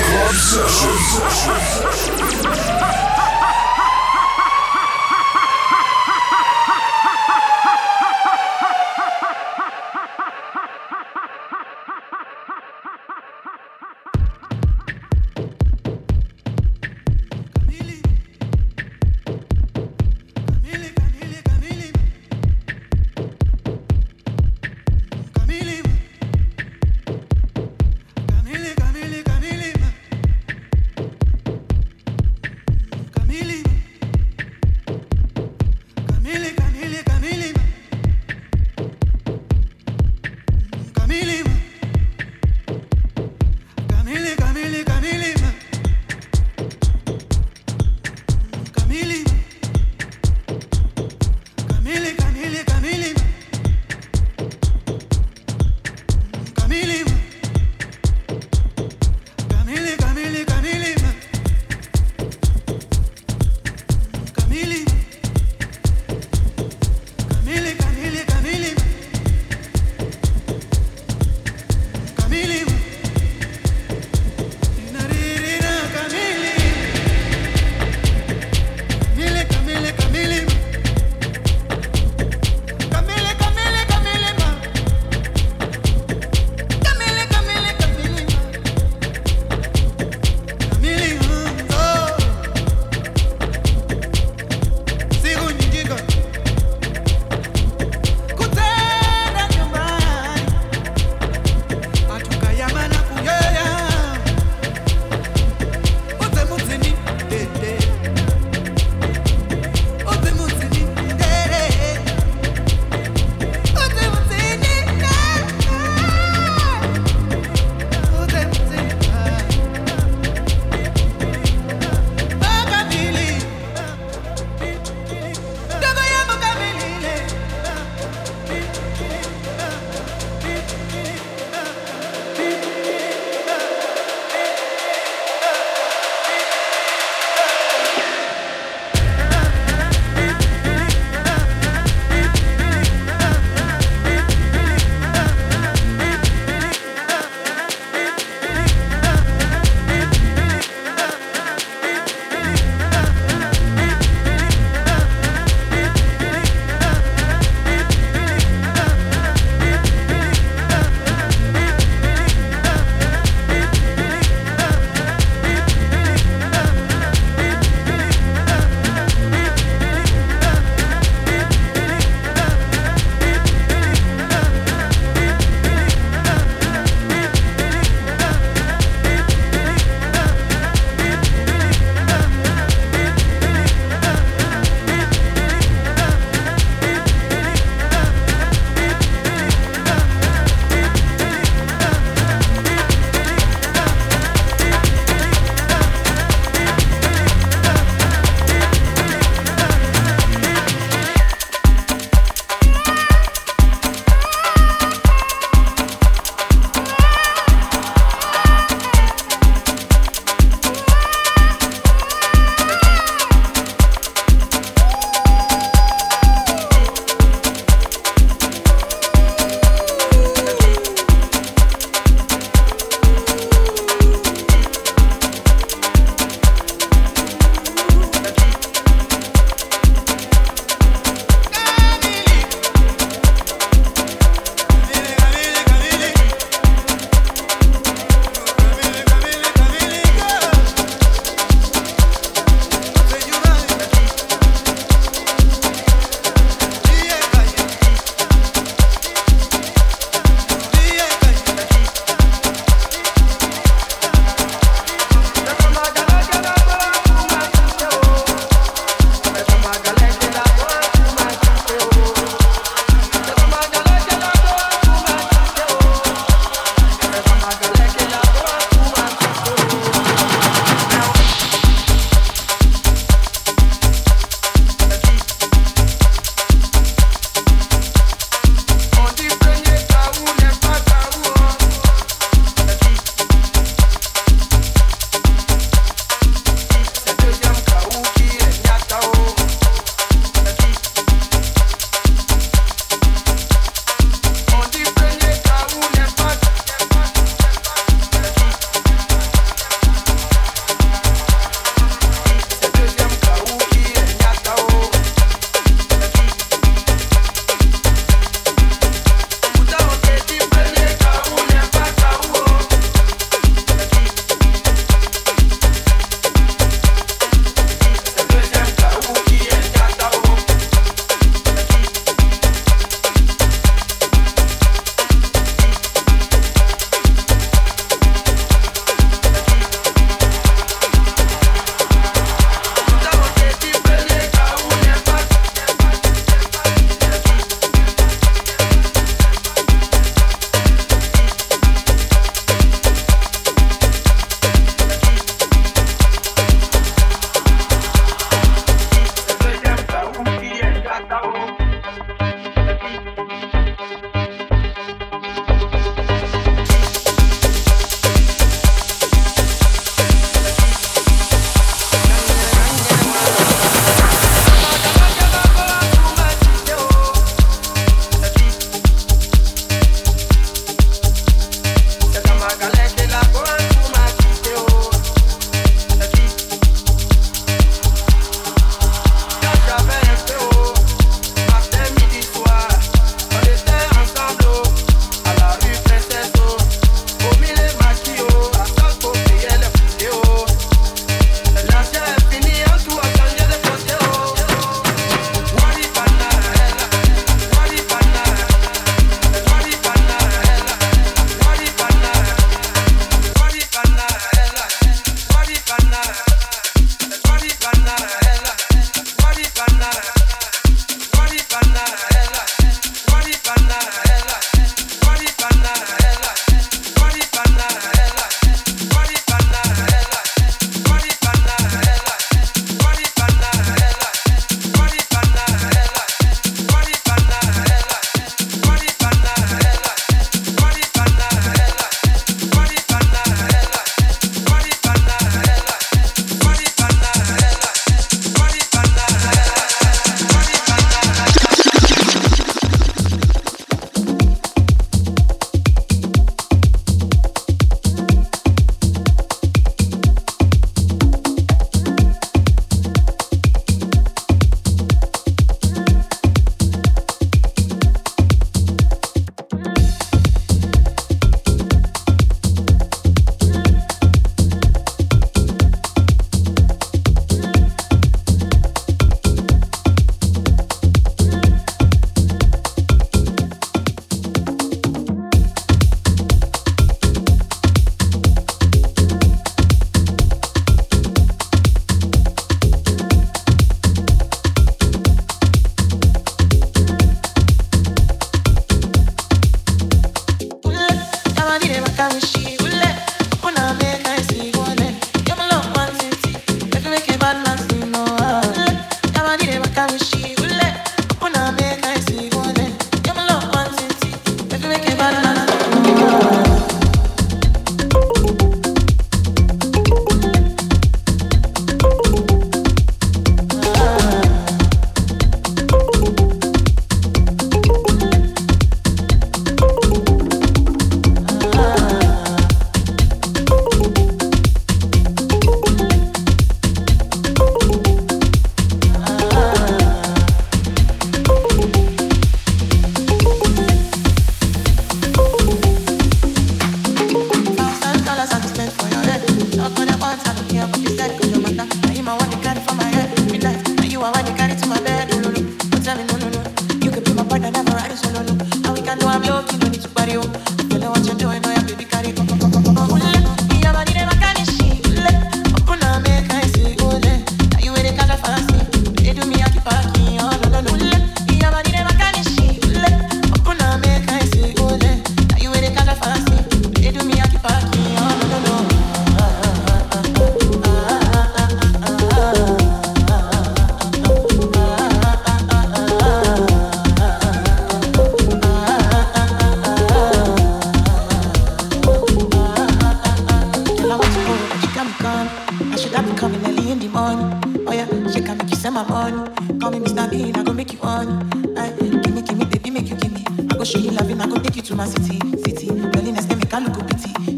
Club Sessions.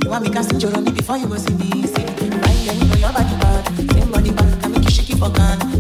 You want me to sing Joroni before you go see me. See, right there, you know your body bad. Same body bad, I make you shake it for can.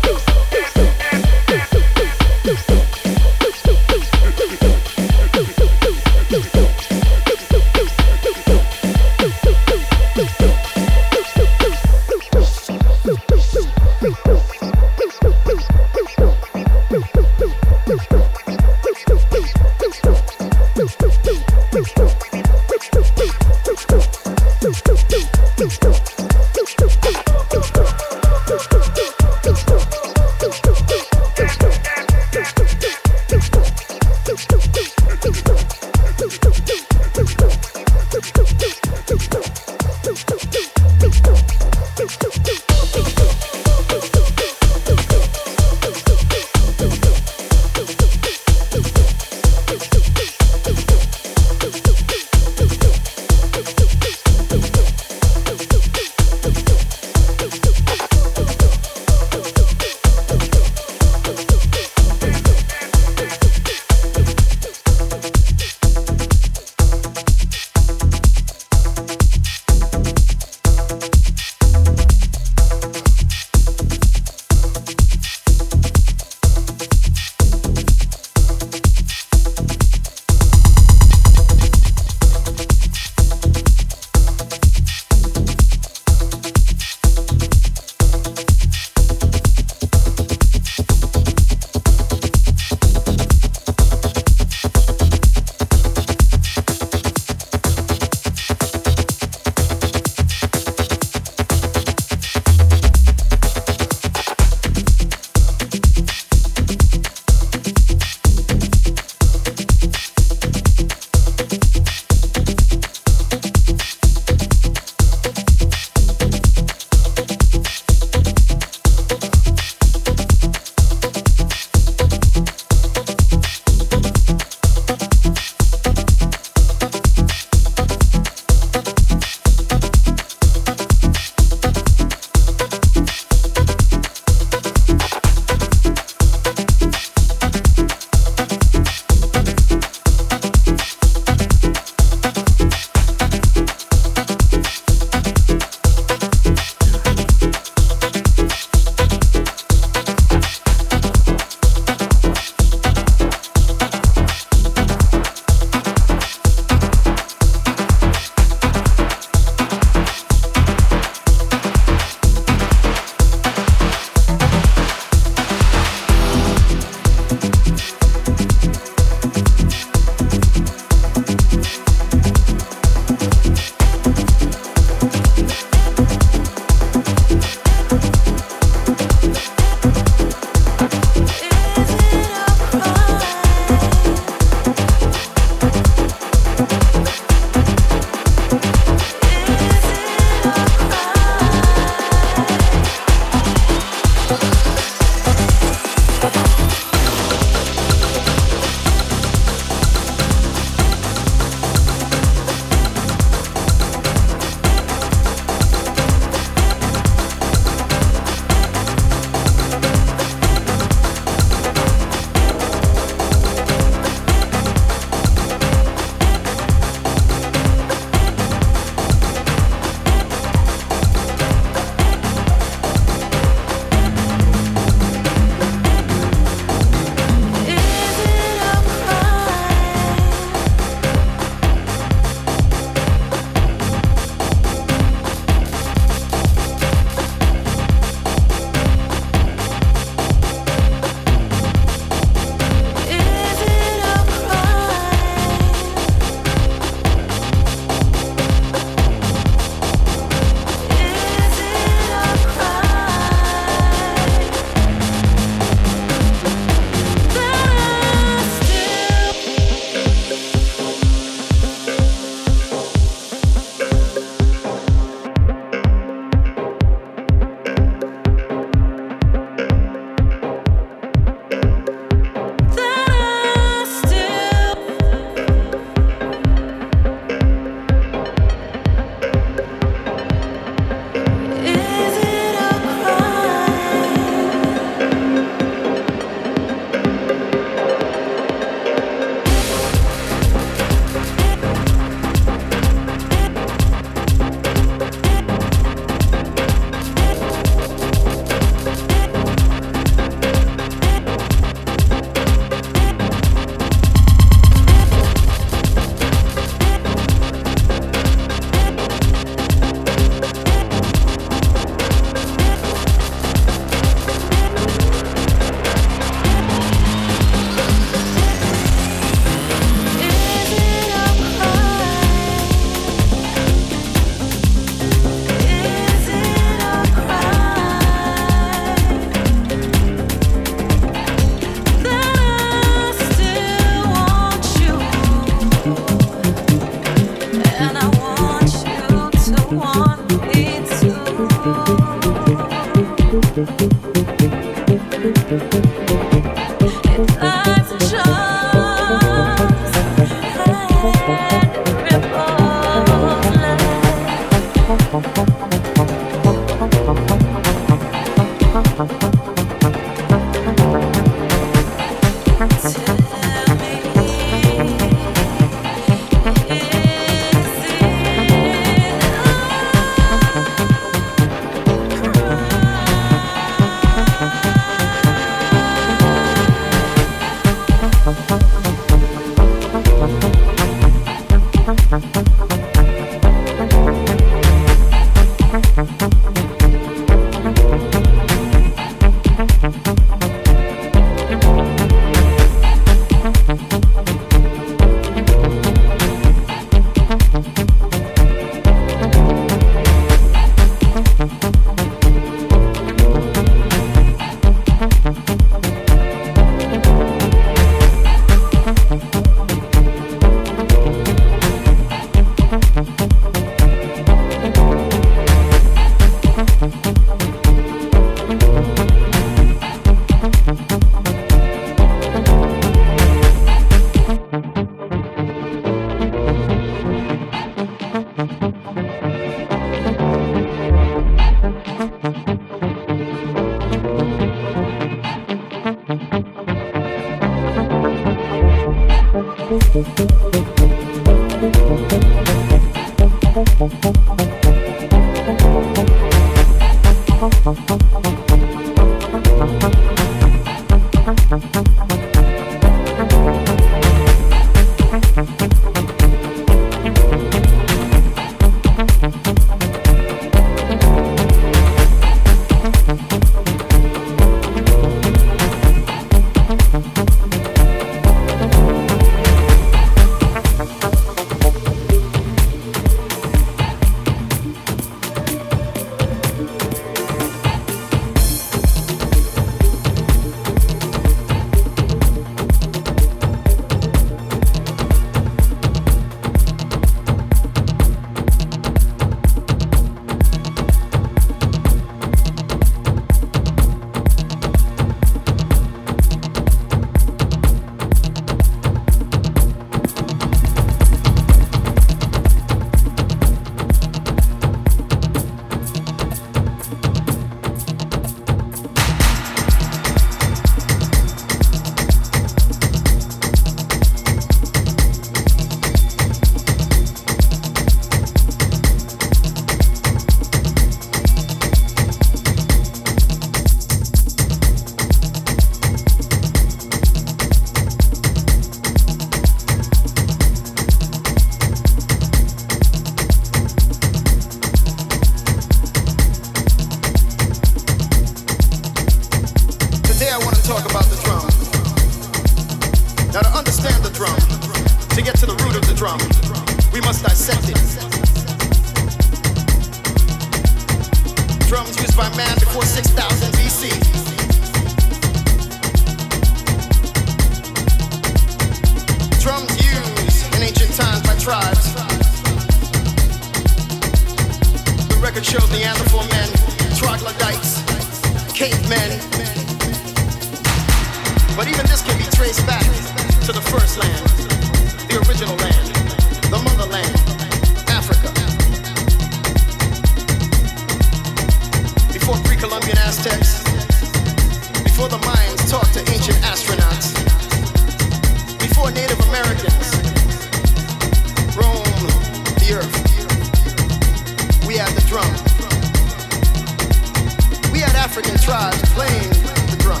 African tribes playing the drum,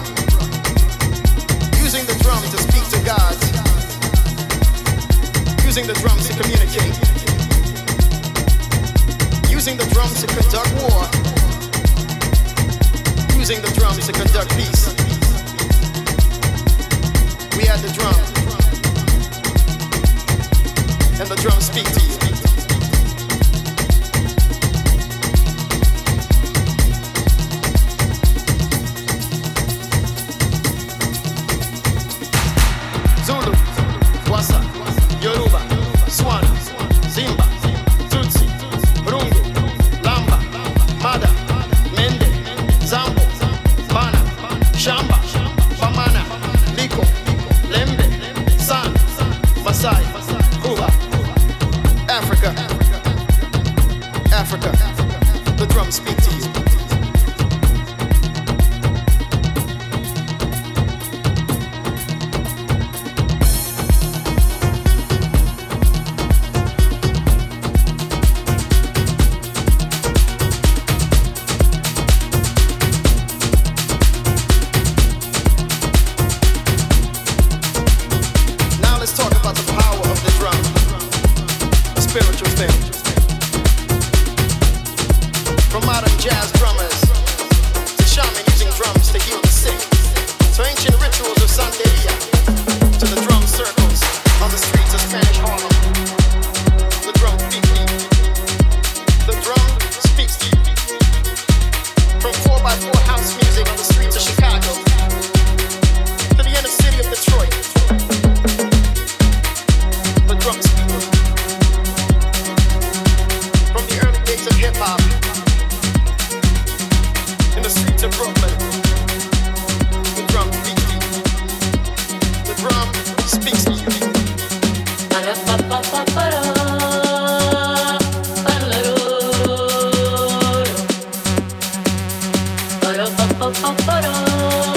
using the drum to speak to God, using the drum to communicate, using the drum to conduct war, using the drum to conduct peace. We had the drum, and the drum speak to you. of, of, of,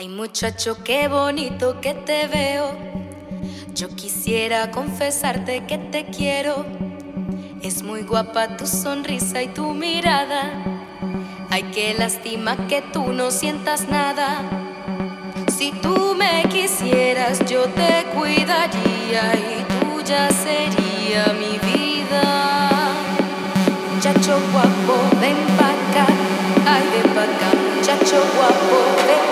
Ay muchacho, qué bonito que te veo. Yo quisiera confesarte que te quiero. Es muy guapa tu sonrisa y tu mirada. Ay, qué lástima que tú no sientas nada. Si tú me quisieras, yo te cuidaría y tuya sería mi vida. Muchacho guapo, ven pa' acá. Ay, ven pa' acá, muchacho guapo, ven